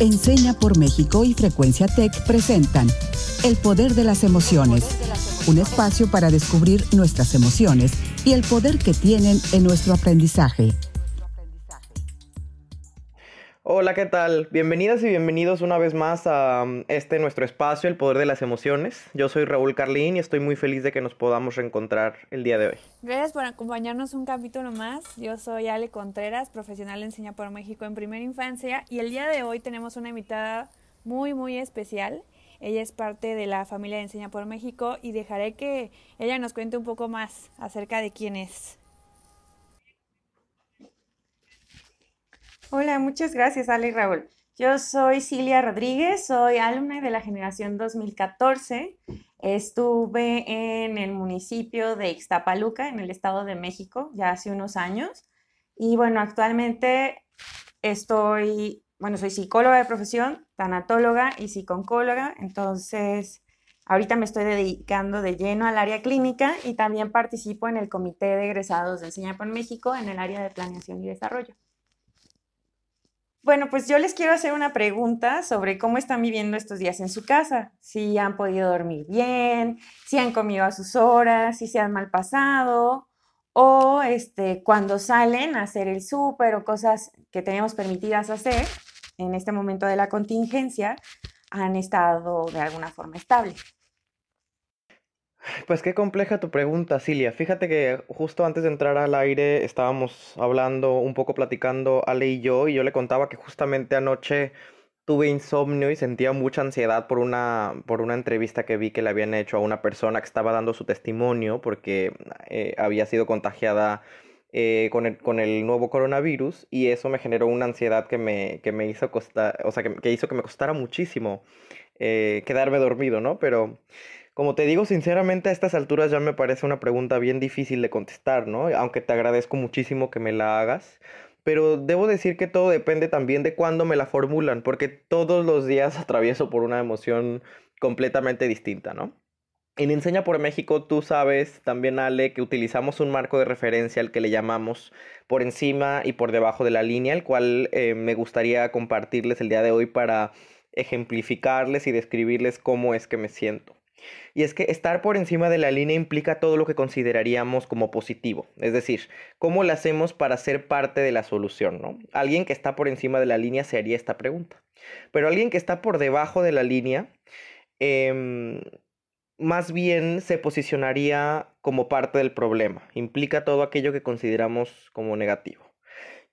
Enseña por México y Frecuencia Tech presentan El Poder de las Emociones, un espacio para descubrir nuestras emociones y el poder que tienen en nuestro aprendizaje. Hola, ¿qué tal? Bienvenidas y bienvenidos una vez más a um, este nuestro espacio, El Poder de las Emociones. Yo soy Raúl Carlín y estoy muy feliz de que nos podamos reencontrar el día de hoy. Gracias por acompañarnos un capítulo más. Yo soy Ale Contreras, profesional de Enseña por México en Primera Infancia y el día de hoy tenemos una invitada muy, muy especial. Ella es parte de la familia de Enseña por México y dejaré que ella nos cuente un poco más acerca de quién es. Hola, muchas gracias, Ale y Raúl. Yo soy Cilia Rodríguez, soy alumna de la generación 2014. Estuve en el municipio de Ixtapaluca, en el Estado de México, ya hace unos años. Y bueno, actualmente estoy, bueno, soy psicóloga de profesión, tanatóloga y psiconcóloga. Entonces, ahorita me estoy dedicando de lleno al área clínica y también participo en el Comité de Egresados de Enseña por México en el área de planeación y desarrollo. Bueno, pues yo les quiero hacer una pregunta sobre cómo están viviendo estos días en su casa, si han podido dormir bien, si han comido a sus horas, si se han mal pasado o este, cuando salen a hacer el súper o cosas que tenemos permitidas hacer en este momento de la contingencia, han estado de alguna forma estable. Pues qué compleja tu pregunta, Cilia. Fíjate que justo antes de entrar al aire estábamos hablando, un poco platicando Ale y yo, y yo le contaba que justamente anoche tuve insomnio y sentía mucha ansiedad por una, por una entrevista que vi que le habían hecho a una persona que estaba dando su testimonio porque eh, había sido contagiada eh, con, el, con el nuevo coronavirus y eso me generó una ansiedad que me, que me hizo costar, o sea, que, hizo que me costara muchísimo eh, quedarme dormido, ¿no? Pero como te digo, sinceramente a estas alturas ya me parece una pregunta bien difícil de contestar, ¿no? Aunque te agradezco muchísimo que me la hagas. Pero debo decir que todo depende también de cuándo me la formulan, porque todos los días atravieso por una emoción completamente distinta, ¿no? En Enseña por México tú sabes también, Ale, que utilizamos un marco de referencia al que le llamamos por encima y por debajo de la línea, el cual eh, me gustaría compartirles el día de hoy para ejemplificarles y describirles cómo es que me siento. Y es que estar por encima de la línea implica todo lo que consideraríamos como positivo. Es decir, ¿cómo lo hacemos para ser parte de la solución? ¿no? Alguien que está por encima de la línea se haría esta pregunta. Pero alguien que está por debajo de la línea, em, más bien se posicionaría como parte del problema. Implica todo aquello que consideramos como negativo.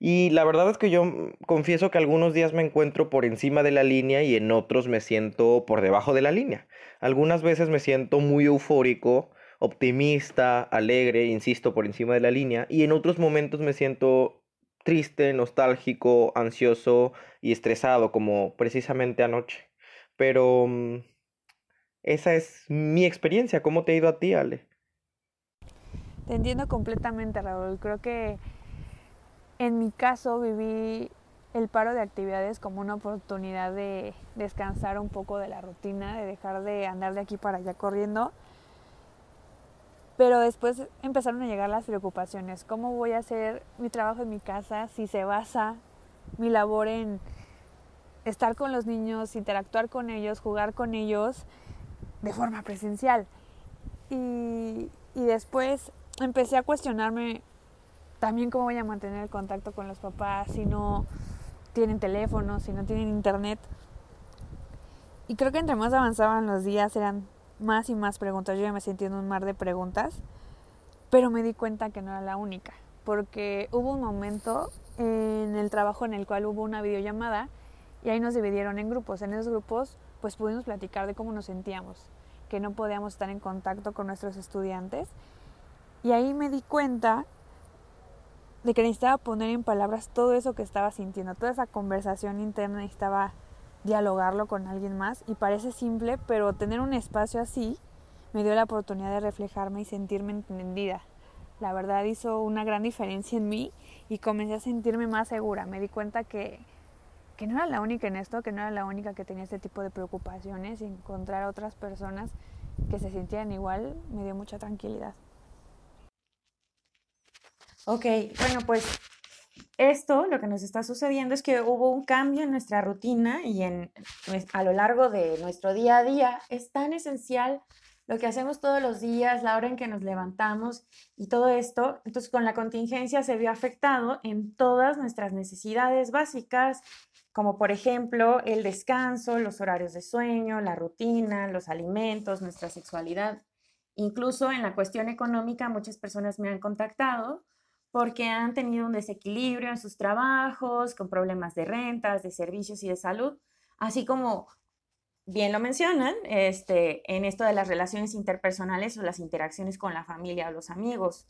Y la verdad es que yo confieso que algunos días me encuentro por encima de la línea y en otros me siento por debajo de la línea. Algunas veces me siento muy eufórico, optimista, alegre, insisto, por encima de la línea. Y en otros momentos me siento triste, nostálgico, ansioso y estresado, como precisamente anoche. Pero mm, esa es mi experiencia. ¿Cómo te ha ido a ti, Ale? Te entiendo completamente, Raúl. Creo que en mi caso viví el paro de actividades como una oportunidad de descansar un poco de la rutina, de dejar de andar de aquí para allá corriendo. Pero después empezaron a llegar las preocupaciones. ¿Cómo voy a hacer mi trabajo en mi casa si se basa mi labor en estar con los niños, interactuar con ellos, jugar con ellos de forma presencial? Y, después empecé a cuestionarme también cómo voy a mantener el contacto con los papás si no tienen teléfono, si no tienen internet. Y creo que entre más avanzaban los días eran más y más preguntas. Yo ya me sentí en un mar de preguntas, pero me di cuenta que no era la única, porque hubo un momento en el trabajo en el cual hubo una videollamada y ahí nos dividieron en grupos. En esos grupos pues pudimos platicar de cómo nos sentíamos, que no podíamos estar en contacto con nuestros estudiantes. Y ahí me di cuenta de que necesitaba poner en palabras todo eso que estaba sintiendo, toda esa conversación interna necesitaba dialogarlo con alguien más y parece simple, pero tener un espacio así me dio la oportunidad de reflejarme y sentirme entendida. La verdad hizo una gran diferencia en mí y comencé a sentirme más segura. Me di cuenta que, que no era la única en esto, que no era la única que tenía este tipo de preocupaciones y encontrar otras personas que se sentían igual me dio mucha tranquilidad. Ok, bueno, pues esto, lo que nos está sucediendo es que hubo un cambio en nuestra rutina y en, a lo largo de nuestro día a día. Es tan esencial lo que hacemos todos los días, la hora en que nos levantamos y todo esto. Entonces, con la contingencia se vio afectado en todas nuestras necesidades básicas, como por ejemplo el descanso, los horarios de sueño, la rutina, los alimentos, nuestra sexualidad. Incluso en la cuestión económica, muchas personas me han contactado porque han tenido un desequilibrio en sus trabajos, con problemas de rentas, de servicios y de salud, así como bien lo mencionan, este, en esto de las relaciones interpersonales o las interacciones con la familia o los amigos.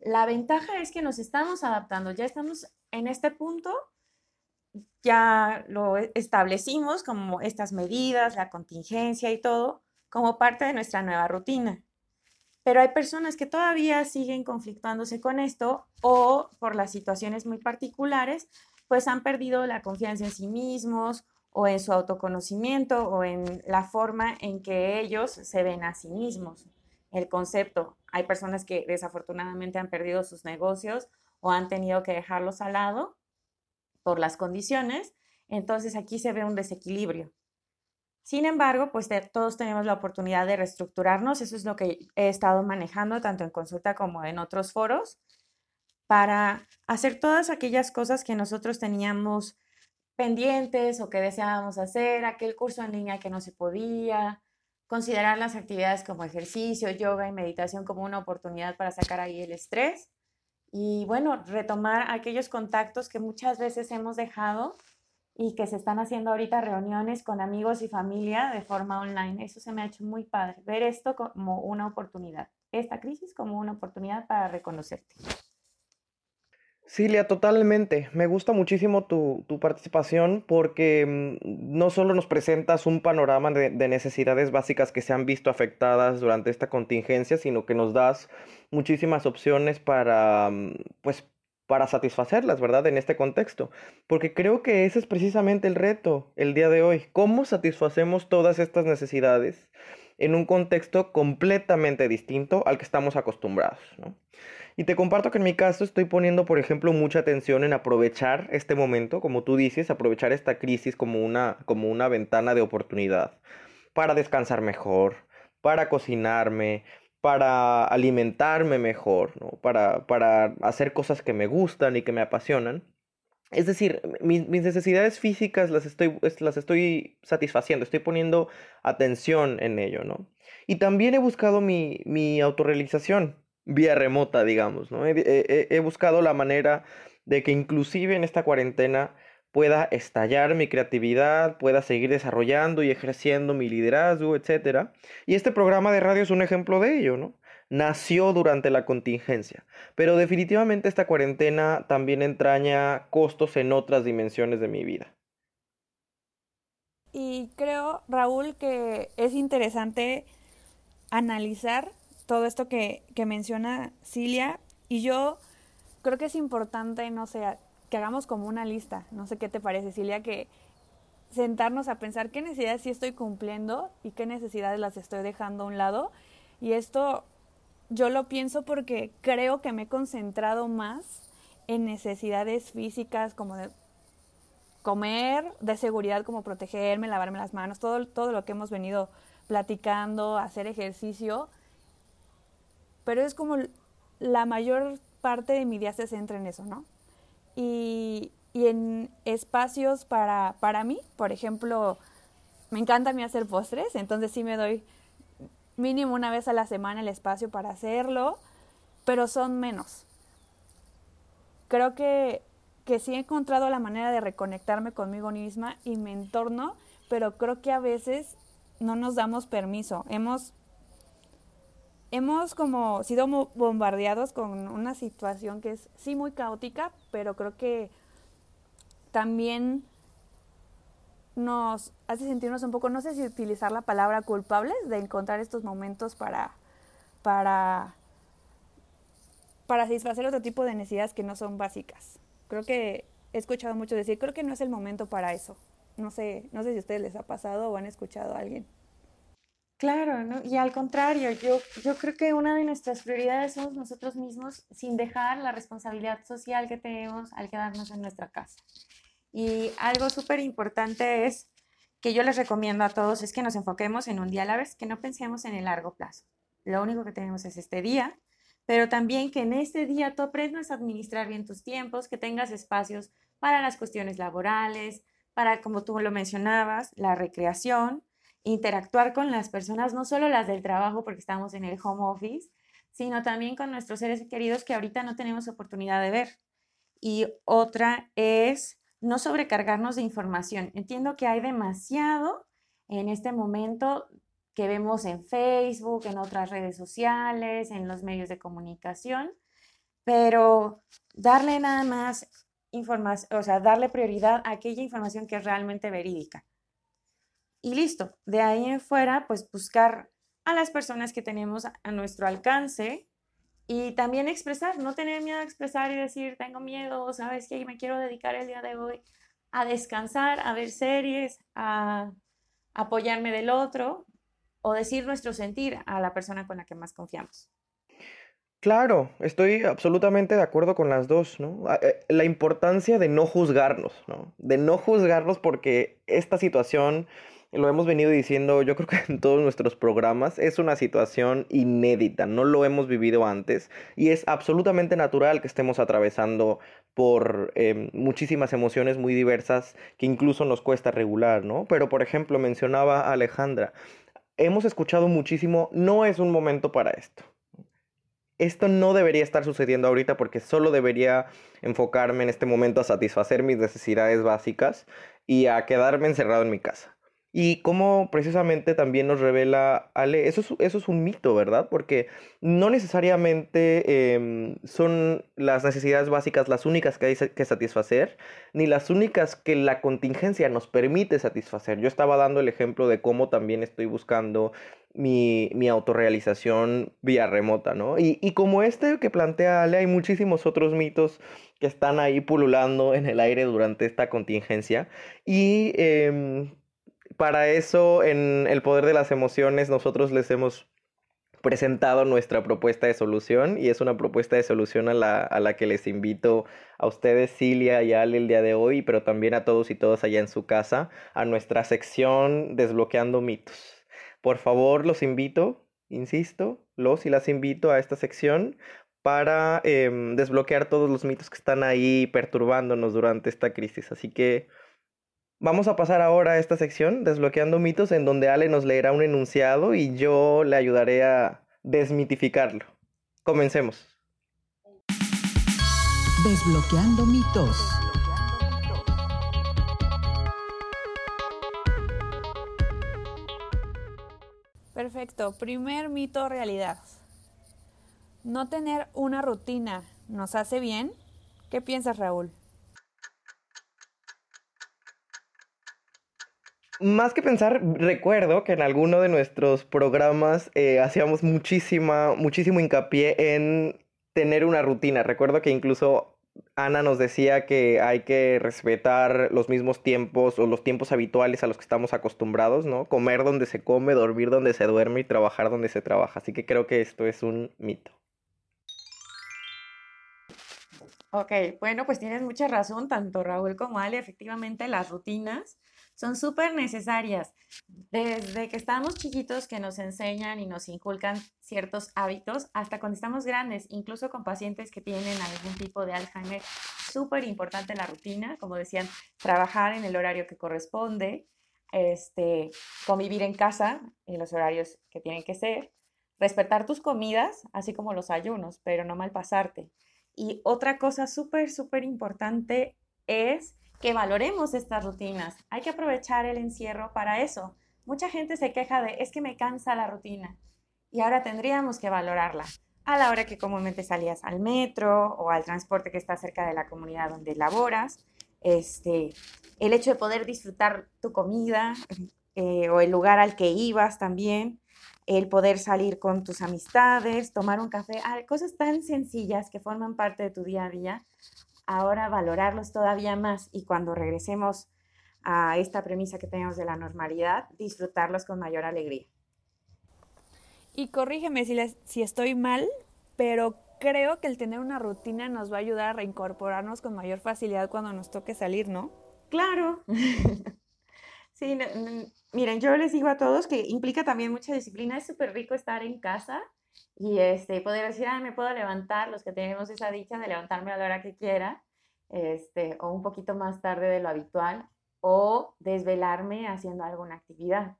La ventaja es que nos estamos adaptando, ya estamos en este punto, ya lo establecimos como estas medidas, la contingencia y todo, como parte de nuestra nueva rutina. Pero hay personas que todavía siguen conflictuándose con esto o por las situaciones muy particulares, pues han perdido la confianza en sí mismos o en su autoconocimiento o en la forma en que ellos se ven a sí mismos. El concepto, hay personas que desafortunadamente han perdido sus negocios o han tenido que dejarlos al lado por las condiciones, entonces aquí se ve un desequilibrio. Sin embargo, pues todos tenemos la oportunidad de reestructurarnos, eso es lo que he estado manejando tanto en consulta como en otros foros, para hacer todas aquellas cosas que nosotros teníamos pendientes o que deseábamos hacer, aquel curso en línea que no se podía, considerar las actividades como ejercicio, yoga y meditación como una oportunidad para sacar ahí el estrés y bueno, retomar aquellos contactos que muchas veces hemos dejado y que se están haciendo ahorita reuniones con amigos y familia de forma online. Eso se me ha hecho muy padre, ver esto como una oportunidad, esta crisis como una oportunidad para reconocerte. Cilia, totalmente. Me gusta muchísimo tu, participación porque mm, no solo nos presentas un panorama de, necesidades básicas que se han visto afectadas durante esta contingencia, sino que nos das muchísimas opciones para, mm, pues, para satisfacerlas, ¿verdad? En este contexto. Porque creo que ese es precisamente el reto el día de hoy. ¿Cómo satisfacemos todas estas necesidades en un contexto completamente distinto al que estamos acostumbrados, ¿no? Y te comparto que en mi caso estoy poniendo, por ejemplo, mucha atención en aprovechar este momento, como tú dices, aprovechar esta crisis como una, como una ventana de oportunidad para descansar mejor, para cocinarme, para alimentarme mejor, ¿no? para, para hacer cosas que me gustan y que me apasionan. Es decir, mis, necesidades físicas las estoy, las estoy satisfaciendo, estoy poniendo atención en ello, ¿no? Y también he buscado mi, mi autorrealización, vía remota, digamos, ¿no? He, buscado la manera de que inclusive en esta cuarentena pueda estallar mi creatividad, pueda seguir desarrollando y ejerciendo mi liderazgo, etc. Y este programa de radio es un ejemplo de ello, ¿no? Nació durante la contingencia, pero definitivamente esta cuarentena también entraña costos en otras dimensiones de mi vida. Y creo, Raúl, que es interesante analizar todo esto que, que menciona Cilia y yo creo que es importante, no sé, que hagamos como una lista, no sé qué te parece, Cilia, que sentarnos a pensar qué necesidades sí estoy cumpliendo y qué necesidades las estoy dejando a un lado. Y esto yo lo pienso porque creo que me he concentrado más en necesidades físicas como de comer, de seguridad como protegerme, lavarme las manos, todo, todo lo que hemos venido platicando, hacer ejercicio pero es como la mayor parte de mi día se centra en eso, ¿no? Y, y en espacios para, para mí, por ejemplo, me encanta a mí hacer postres, entonces sí me doy mínimo una vez a la semana el espacio para hacerlo, pero son menos. Creo que, que sí he encontrado la manera de reconectarme conmigo misma y mi entorno, pero creo que a veces no nos damos permiso. Hemos hemos como sido bombardeados con una situación que es sí muy caótica, pero creo que también nos hace sentirnos un poco, no sé si utilizar la palabra culpables de encontrar estos momentos para, para, para satisfacer otro tipo de necesidades que no son básicas. Creo que he escuchado mucho decir, creo que no es el momento para eso. No sé, no sé si a ustedes les ha pasado o han escuchado a alguien. Claro, y al contrario, yo, yo creo que una de nuestras prioridades somos nosotros mismos sin dejar la responsabilidad social que tenemos al quedarnos en nuestra casa. Y algo súper importante es que yo les recomiendo a todos es que nos enfoquemos en un día a la vez, que no pensemos en el largo plazo. Lo único que tenemos es este día, pero también que en este día tú aprendas a administrar bien tus tiempos, que tengas espacios para las cuestiones laborales, para, como tú lo mencionabas, la recreación, interactuar con las personas, no solo las del trabajo porque estamos en el home office, sino también con nuestros seres queridos que ahorita no tenemos oportunidad de ver. Y otra es no sobrecargarnos de información. Entiendo que hay demasiado en este momento que vemos en Facebook, en otras redes sociales, en los medios de comunicación, pero darle nada más información, o sea, darle prioridad a aquella información que es realmente verídica y listo. De ahí en fuera, pues buscar a las personas que tenemos a nuestro alcance y también expresar, no tener miedo a expresar y decir, tengo miedo, sabes que me quiero dedicar el día de hoy a descansar, a ver series, a apoyarme del otro o decir nuestro sentir a la persona con la que más confiamos. Claro, estoy absolutamente de acuerdo con las dos, ¿no? Eh, la importancia de no juzgarnos, ¿no? De no juzgarnos porque esta situación lo hemos venido diciendo, yo creo que en todos nuestros programas, es una situación inédita, no lo hemos vivido antes y es absolutamente natural que estemos atravesando por em, muchísimas emociones muy diversas que incluso nos cuesta regular, ¿no? Pero por ejemplo, mencionaba Alejandra, hemos escuchado muchísimo, no es un momento para esto. Esto no debería estar sucediendo ahorita porque solo debería enfocarme en este momento a satisfacer mis necesidades básicas y a quedarme encerrado en mi casa. Y cómo precisamente también nos revela Ale, eso es, eso es un mito, ¿verdad? Porque no necesariamente em, son las necesidades básicas las únicas que hay que satisfacer, ni las únicas que la contingencia nos permite satisfacer. Yo estaba dando el ejemplo de cómo también estoy buscando mi, mi autorrealización vía remota, ¿no? Y, y como este que plantea Ale, hay muchísimos otros mitos que están ahí pululando en el aire durante esta contingencia. Y em, para eso, en el poder de las emociones, nosotros les hemos presentado nuestra propuesta de solución y es una propuesta de solución a la, que les invito a ustedes, Cilia y Ale, el día de hoy, pero también a todos y todas allá en su casa, a nuestra sección Desbloqueando mitos. Por favor, los invito, insisto, los y las invito a esta sección para em, desbloquear todos los mitos que están ahí perturbándonos durante esta crisis. Así que Vamos a pasar ahora a esta sección, desbloqueando mitos, en donde Ale nos leerá un enunciado y yo le ayudaré a desmitificarlo. Comencemos. Desbloqueando mitos. Perfecto. Primer mito realidad. No tener una rutina nos hace bien. ¿Qué piensas, Raúl? Más que pensar, recuerdo que en alguno de nuestros programas eh, hacíamos muchísima, muchísimo hincapié en tener una rutina. Recuerdo que incluso Ana nos decía que hay que respetar los mismos tiempos o los tiempos habituales a los que estamos acostumbrados, ¿no? Comer donde se come, dormir donde se duerme y trabajar donde se trabaja. Así que creo que esto es un mito. Ok, bueno, pues tienes mucha razón, tanto Raúl como Ale, efectivamente las rutinas son súper necesarias. Desde que estamos chiquitos que nos enseñan y nos inculcan ciertos hábitos, hasta cuando estamos grandes, incluso con pacientes que tienen algún tipo de Alzheimer, súper importante la rutina, como decían, trabajar en el horario que corresponde, este, convivir en casa en los horarios que tienen que ser, respetar tus comidas, así como los ayunos, pero no malpasarte. Y otra cosa súper, súper importante es que valoremos estas rutinas. Hay que aprovechar el encierro para eso. Mucha gente se queja de, es que me cansa la rutina. Y ahora tendríamos que valorarla. A la hora que comúnmente salías al metro o al transporte que está cerca de la comunidad donde laboras, este, el hecho de poder disfrutar tu comida eh, o el lugar al que ibas también, el poder salir con tus amistades, tomar un café, cosas tan sencillas que forman parte de tu día a día, ahora valorarlos todavía más y cuando regresemos a esta premisa que tenemos de la normalidad, disfrutarlos con mayor alegría. Y corrígeme si, si estoy mal, pero creo que el tener una rutina nos va a ayudar a reincorporarnos con mayor facilidad cuando nos toque salir, ¿no? Claro. sí, miren, yo les digo a todos que implica también mucha disciplina. Es súper rico estar en casa y este, poder decir, ah, me puedo levantar, los que tenemos esa dicha de levantarme a la hora que quiera, este, o un poquito más tarde de lo habitual, o desvelarme haciendo alguna actividad.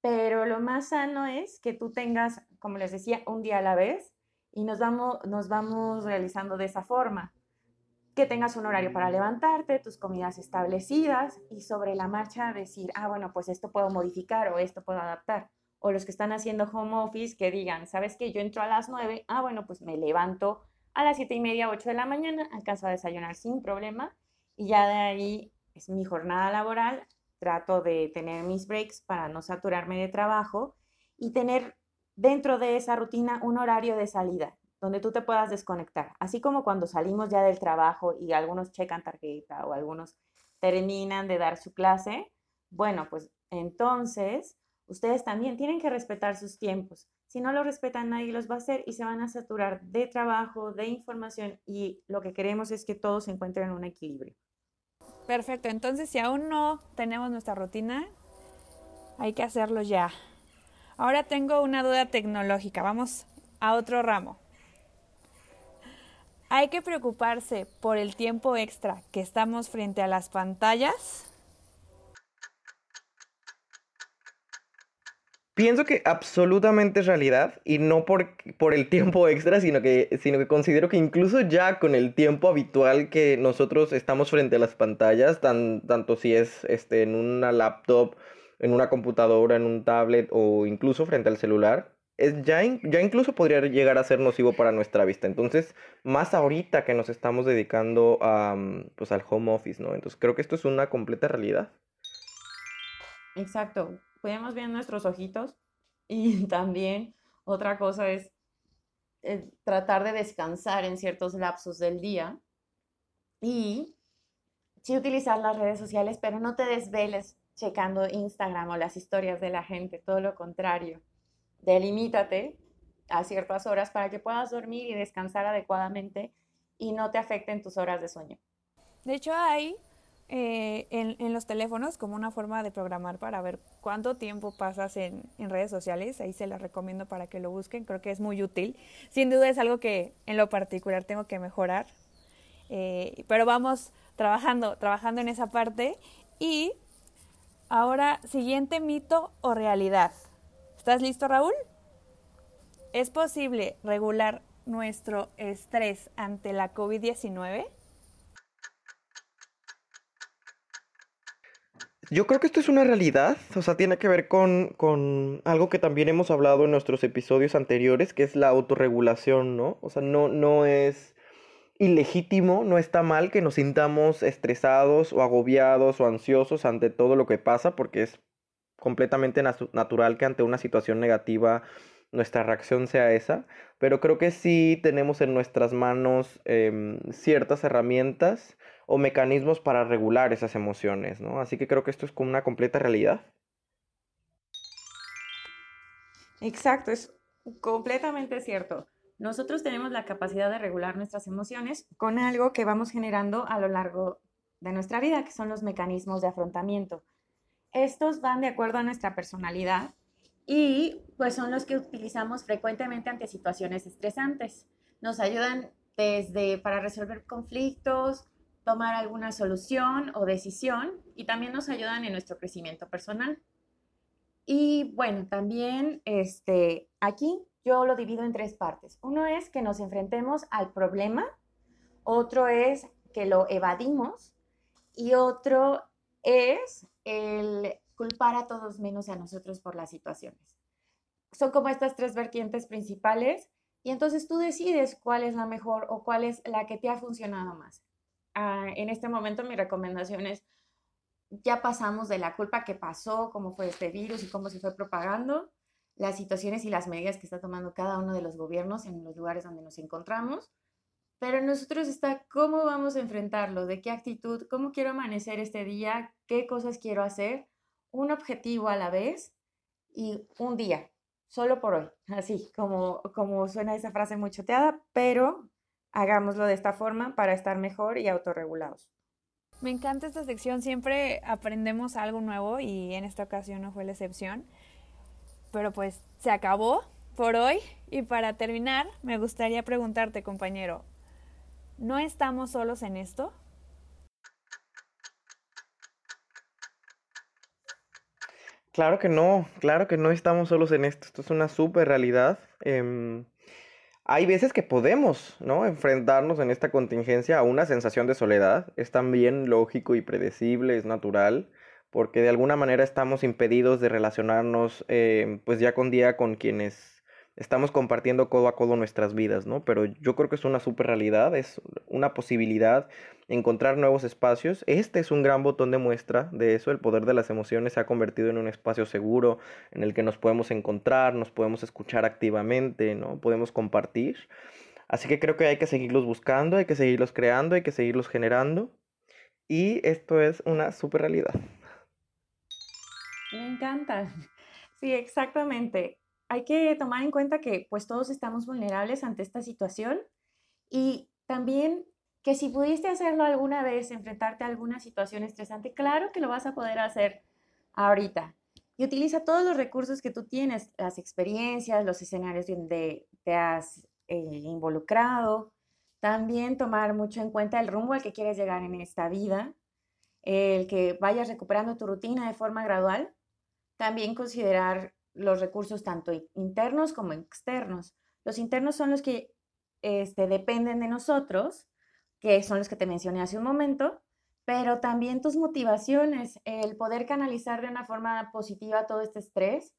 Pero lo más sano es que tú tengas, como les decía, un día a la vez y nos vamos, nos vamos realizando de esa forma. Que tengas un horario para levantarte, tus comidas establecidas y sobre la marcha decir, ah, bueno, pues esto puedo modificar o esto puedo adaptar. O los que están haciendo home office que digan, ¿sabes qué? Yo entro a las 9, ah, bueno, pues me levanto a las siete y media, 8 de la mañana, alcanzo a desayunar sin problema y ya de ahí es mi jornada laboral, trato de tener mis breaks para no saturarme de trabajo y tener dentro de esa rutina un horario de salida donde tú te puedas desconectar. Así como cuando salimos ya del trabajo y algunos checan tarjeta o algunos terminan de dar su clase, bueno, pues entonces ustedes también tienen que respetar sus tiempos. Si no lo respetan, nadie los va a hacer y se van a saturar de trabajo, de información y lo que queremos es que todos se encuentren en un equilibrio. Perfecto, entonces si aún no tenemos nuestra rutina, hay que hacerlo ya. Ahora tengo una duda tecnológica, vamos a otro ramo. ¿Hay que preocuparse por el tiempo extra que estamos frente a las pantallas? Pienso que absolutamente es realidad y no por, por el tiempo extra, sino que, sino que considero que incluso ya con el tiempo habitual que nosotros estamos frente a las pantallas, tan, tanto si es este, en una laptop, en una computadora, en un tablet o incluso frente al celular, es ya, ya incluso podría llegar a ser nocivo para nuestra vista. Entonces, más ahorita que nos estamos dedicando a, pues, al home office, ¿no? Entonces, creo que esto es una completa realidad. Exacto cuidemos bien nuestros ojitos y también otra cosa es eh, tratar de descansar en ciertos lapsos del día y sí utilizar las redes sociales, pero no te desveles checando Instagram o las historias de la gente, todo lo contrario. Delimítate a ciertas horas para que puedas dormir y descansar adecuadamente y no te afecten tus horas de sueño. De hecho, hay eh, en, los teléfonos como una forma de programar para ver cuánto tiempo pasas en, redes sociales. Ahí se las recomiendo para que lo busquen. Creo que es muy útil. Sin duda es algo que en lo particular tengo que mejorar. Eh, pero vamos trabajando, trabajando en esa parte. Y ahora, siguiente mito o realidad. ¿Estás listo, Raúl? ¿Es posible regular nuestro estrés ante la COVID-19? Yo creo que esto es una realidad, o sea, tiene que ver con, con, algo que también hemos hablado en nuestros episodios anteriores, que es la autorregulación, ¿no? O sea, no, no es ilegítimo, no está mal que nos sintamos estresados o agobiados o ansiosos ante todo lo que pasa, porque es completamente natural que ante una situación negativa nuestra reacción sea esa, pero creo que sí tenemos en nuestras manos em, ciertas herramientas o mecanismos para regular esas emociones, ¿no? Así que creo que esto es como una completa realidad. Exacto, es completamente cierto. Nosotros tenemos la capacidad de regular nuestras emociones con algo que vamos generando a lo largo de nuestra vida, que son los mecanismos de afrontamiento. Estos van de acuerdo a nuestra personalidad y pues son los que utilizamos frecuentemente ante situaciones estresantes. Nos ayudan desde para resolver conflictos, tomar alguna solución o decisión y también nos ayudan en nuestro crecimiento personal. Y bueno, también este, aquí yo lo divido en tres partes. Uno es que nos enfrentemos al problema, otro es que lo evadimos y otro es el culpar a todos menos a nosotros por las situaciones. Son como estas tres vertientes principales y entonces tú decides cuál es la mejor o cuál es la que te ha funcionado más. Ah, en este momento mi recomendación es, ya pasamos de la culpa que pasó, cómo fue este virus y cómo se fue propagando, las situaciones y las medidas que está tomando cada uno de los gobiernos en los lugares donde nos encontramos, pero nosotros está cómo vamos a enfrentarlo, de qué actitud, cómo quiero amanecer este día, qué cosas quiero hacer, un objetivo a la vez y un día. solo por hoy, así como, como suena esa frase muy choteada, pero hagámoslo de esta forma para estar mejor y autorregulados. Me encanta esta sección, siempre aprendemos algo nuevo y en esta ocasión no fue la excepción. Pero pues se acabó por hoy y para terminar me gustaría preguntarte, compañero, ¿no estamos solos en esto? Claro que no, claro que no estamos solos en esto, esto es una super realidad. Em, hay veces que podemos, ¿no? Enfrentarnos en esta contingencia a una sensación de soledad, es también lógico y predecible, es natural, porque de alguna manera estamos impedidos de relacionarnos em, pues ya con día con quienes estamos compartiendo codo a codo nuestras vidas, ¿no? Pero yo creo que es una super realidad, es una posibilidad encontrar nuevos espacios. Este es un gran botón de muestra de eso, el poder de las emociones se ha convertido en un espacio seguro en el que nos podemos encontrar, nos podemos escuchar activamente, ¿no? Podemos compartir. Así que creo que hay que seguirlos buscando, hay que seguirlos creando, hay que seguirlos generando. Y esto es una super realidad. Me encanta. Sí, exactamente hay que tomar en cuenta que pues todos estamos vulnerables ante esta situación y también que si pudiste hacerlo alguna vez, enfrentarte a alguna situación estresante, claro que lo vas a poder hacer ahorita. Y utiliza todos los recursos que tú tienes, las experiencias, los escenarios donde te has eh, involucrado. También tomar mucho en cuenta el rumbo al que quieres llegar en esta vida, el que vayas recuperando tu rutina de forma gradual. También considerar los recursos tanto internos como externos. Los internos son los que este, dependen de nosotros, que son los que te mencioné hace un momento, pero también tus motivaciones, el poder canalizar de una forma positiva todo este estrés,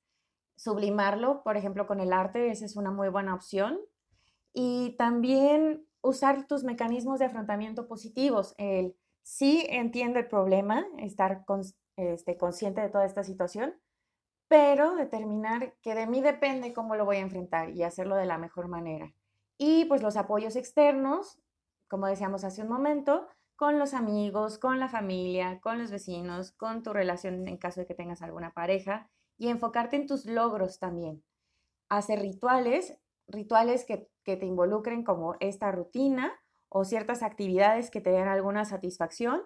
sublimarlo, por ejemplo, con el arte, esa es una muy buena opción. Y también usar tus mecanismos de afrontamiento positivos, el sí entiendo el problema, estar este, consciente de toda esta situación, pero determinar que de mí depende cómo lo voy a enfrentar y hacerlo de la mejor manera. Y pues los apoyos externos, como decíamos hace un momento, con los amigos, con la familia, con los vecinos, con tu relación en caso de que tengas alguna pareja y enfocarte en tus logros también. Hacer rituales, rituales que, que te involucren como esta rutina o ciertas actividades que te den alguna satisfacción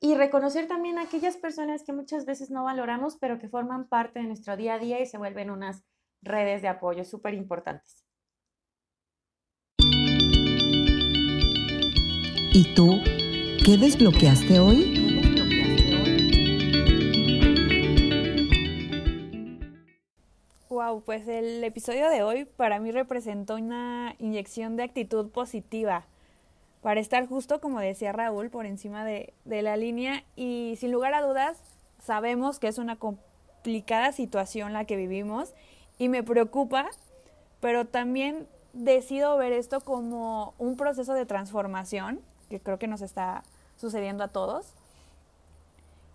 y reconocer también a aquellas personas que muchas veces no valoramos, pero que forman parte de nuestro día a día y se vuelven unas redes de apoyo súper importantes. ¿Y tú qué desbloqueaste hoy? Wow, pues el episodio de hoy para mí representó una inyección de actitud positiva para estar justo, como decía Raúl, por encima de, la línea. Y sin lugar a dudas sabemos que es una complicada situación la que vivimos y me preocupa, pero también decido ver esto como un proceso de transformación que creo que nos está sucediendo a todos,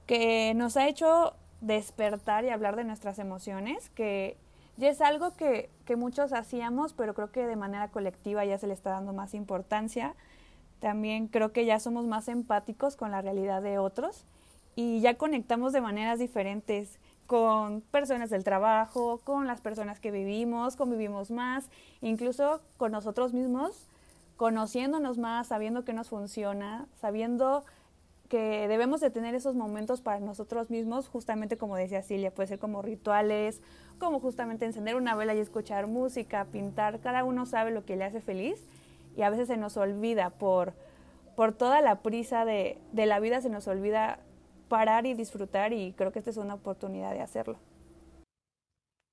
que nos ha hecho despertar y hablar de nuestras emociones, que ya es algo que, muchos hacíamos, pero creo que de manera colectiva ya se le está dando más importancia también creo que ya somos más empáticos con la realidad de otros y ya conectamos de maneras diferentes con personas del trabajo, con las personas que vivimos, convivimos más, incluso con nosotros mismos, conociéndonos más, sabiendo que nos funciona, sabiendo que debemos de tener esos momentos para nosotros mismos, justamente como decía Silvia, puede ser como rituales, como justamente encender una vela y escuchar música, pintar, cada uno sabe lo que le hace feliz y a veces se nos olvida por, por toda la prisa de, de la vida, se nos olvida parar y disfrutar y creo que esta es una oportunidad de hacerlo.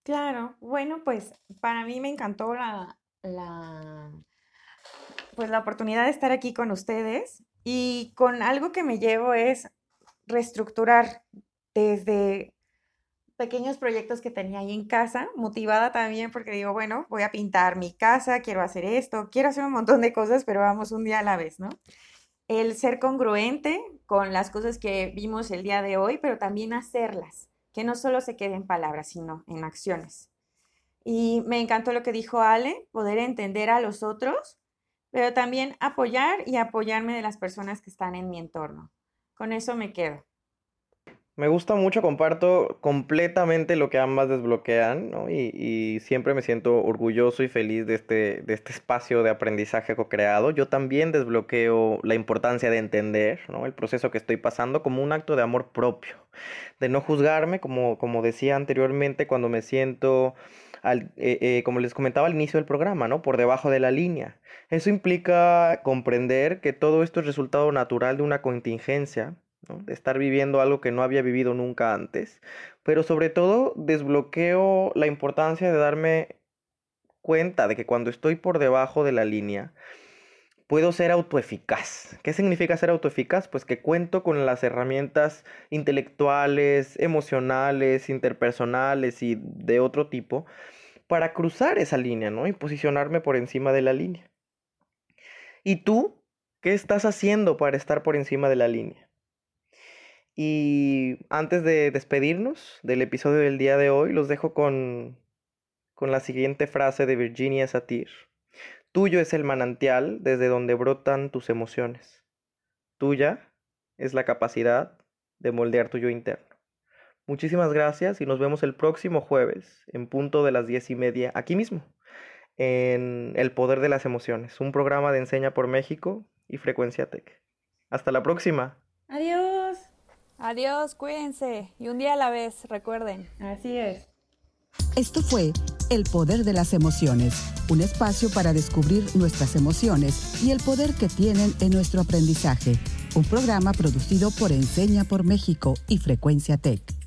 Claro, bueno, pues para mí me encantó la, la, pues la oportunidad de estar aquí con ustedes y con algo que me llevo es reestructurar desde pequeños proyectos que tenía ahí en casa, motivada también porque digo, bueno, voy a pintar mi casa, quiero hacer esto, quiero hacer un montón de cosas, pero vamos un día a la vez, ¿no? El ser congruente con las cosas que vimos el día de hoy, pero también hacerlas, que no solo se queden en palabras, sino en acciones. Y me encantó lo que dijo Ale, poder entender a los otros, pero también apoyar y apoyarme de las personas que están en mi entorno. Con eso me quedo. Me gusta mucho, comparto completamente lo que ambas desbloquean, ¿no? Y, y, siempre me siento orgulloso y feliz de este, de este espacio de aprendizaje co-creado. Yo también desbloqueo la importancia de entender, ¿no? El proceso que estoy pasando como un acto de amor propio, de no juzgarme, como, como decía anteriormente, cuando me siento, al, eh, eh, como les comentaba al inicio del programa, ¿no? Por debajo de la línea. Eso implica comprender que todo esto es resultado natural de una contingencia de estar viviendo algo que no había vivido nunca antes, pero sobre todo desbloqueo la importancia de darme cuenta de que cuando estoy por debajo de la línea, puedo ser autoeficaz. ¿Qué significa ser autoeficaz? Pues que cuento con las herramientas intelectuales, emocionales, interpersonales y de otro tipo para cruzar esa línea, ¿no? Y posicionarme por encima de la línea. ¿Y tú qué estás haciendo para estar por encima de la línea? Y antes de despedirnos del episodio del día de hoy, los dejo con, con la siguiente frase de Virginia Satir. Tuyo es el manantial desde donde brotan tus emociones. Tuya es la capacidad de moldear tu yo interno. Muchísimas gracias y nos vemos el próximo jueves en punto de las diez y media aquí mismo en El Poder de las Emociones, un programa de Enseña por México y Frecuencia Tech. Hasta la próxima. Adiós. Cuídense y un día a la vez, recuerden. Así es. Esto fue El Poder de las Emociones, un espacio para descubrir nuestras emociones y el poder que tienen en nuestro aprendizaje. Un programa producido por Enseña por México y Frecuencia Tech.